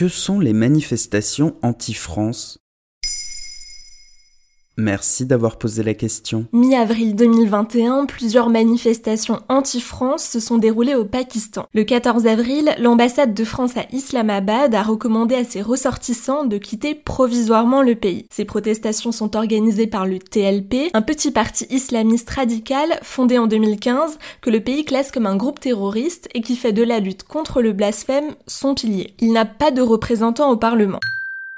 Que sont les manifestations anti-France Merci d'avoir posé la question. Mi-avril 2021, plusieurs manifestations anti-France se sont déroulées au Pakistan. Le 14 avril, l'ambassade de France à Islamabad a recommandé à ses ressortissants de quitter provisoirement le pays. Ces protestations sont organisées par le TLP, un petit parti islamiste radical fondé en 2015 que le pays classe comme un groupe terroriste et qui fait de la lutte contre le blasphème son pilier. Il n'a pas de représentants au Parlement.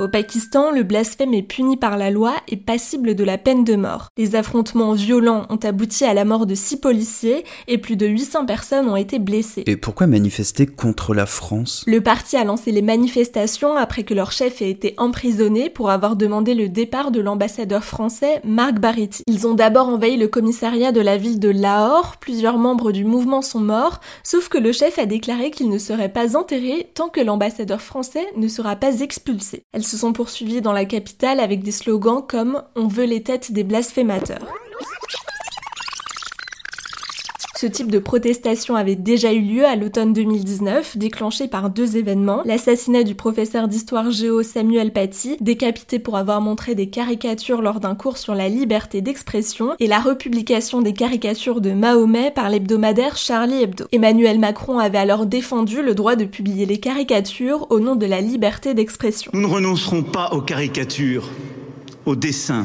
Au Pakistan, le blasphème est puni par la loi et passible de la peine de mort. Les affrontements violents ont abouti à la mort de six policiers et plus de 800 personnes ont été blessées. Et pourquoi manifester contre la France? Le parti a lancé les manifestations après que leur chef ait été emprisonné pour avoir demandé le départ de l'ambassadeur français Marc Bariti. Ils ont d'abord envahi le commissariat de la ville de Lahore, plusieurs membres du mouvement sont morts, sauf que le chef a déclaré qu'il ne serait pas enterré tant que l'ambassadeur français ne sera pas expulsé se sont poursuivis dans la capitale avec des slogans comme On veut les têtes des blasphémateurs. Ce type de protestation avait déjà eu lieu à l'automne 2019, déclenché par deux événements. L'assassinat du professeur d'histoire géo Samuel Paty, décapité pour avoir montré des caricatures lors d'un cours sur la liberté d'expression, et la republication des caricatures de Mahomet par l'hebdomadaire Charlie Hebdo. Emmanuel Macron avait alors défendu le droit de publier les caricatures au nom de la liberté d'expression. Nous ne renoncerons pas aux caricatures, aux dessins,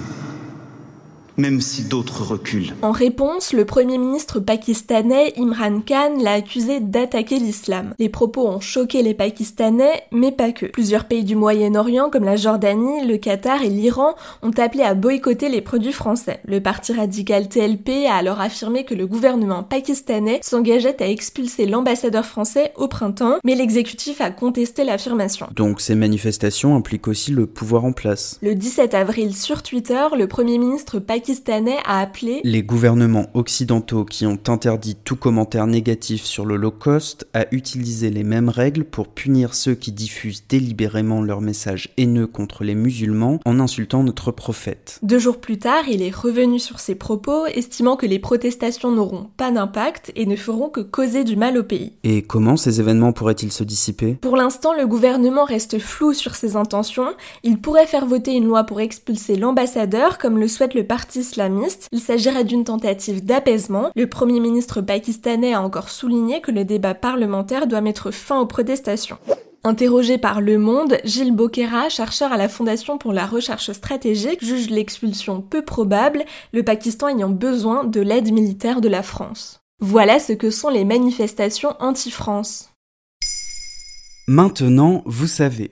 même si d'autres reculent. En réponse, le premier ministre pakistanais Imran Khan l'a accusé d'attaquer l'islam. Les propos ont choqué les Pakistanais, mais pas que. Plusieurs pays du Moyen-Orient comme la Jordanie, le Qatar et l'Iran ont appelé à boycotter les produits français. Le parti radical TLP a alors affirmé que le gouvernement pakistanais s'engageait à expulser l'ambassadeur français au printemps, mais l'exécutif a contesté l'affirmation. Donc ces manifestations impliquent aussi le pouvoir en place. Le 17 avril sur Twitter, le premier ministre pakistanais pakistanais a appelé les gouvernements occidentaux qui ont interdit tout commentaire négatif sur l'Holocauste à utiliser les mêmes règles pour punir ceux qui diffusent délibérément leurs messages haineux contre les musulmans en insultant notre prophète. Deux jours plus tard, il est revenu sur ses propos, estimant que les protestations n'auront pas d'impact et ne feront que causer du mal au pays. Et comment ces événements pourraient-ils se dissiper? Pour l'instant, le gouvernement reste flou sur ses intentions. Il pourrait faire voter une loi pour expulser l'ambassadeur, comme le souhaite le parti Il s'agirait d'une tentative d'apaisement. Le premier ministre pakistanais a encore souligné que le débat parlementaire doit mettre fin aux protestations. Interrogé par Le Monde, Gilles Bokera, chercheur à la Fondation pour la recherche stratégique, juge l'expulsion peu probable, le Pakistan ayant besoin de l'aide militaire de la France. Voilà ce que sont les manifestations anti-France. Maintenant, vous savez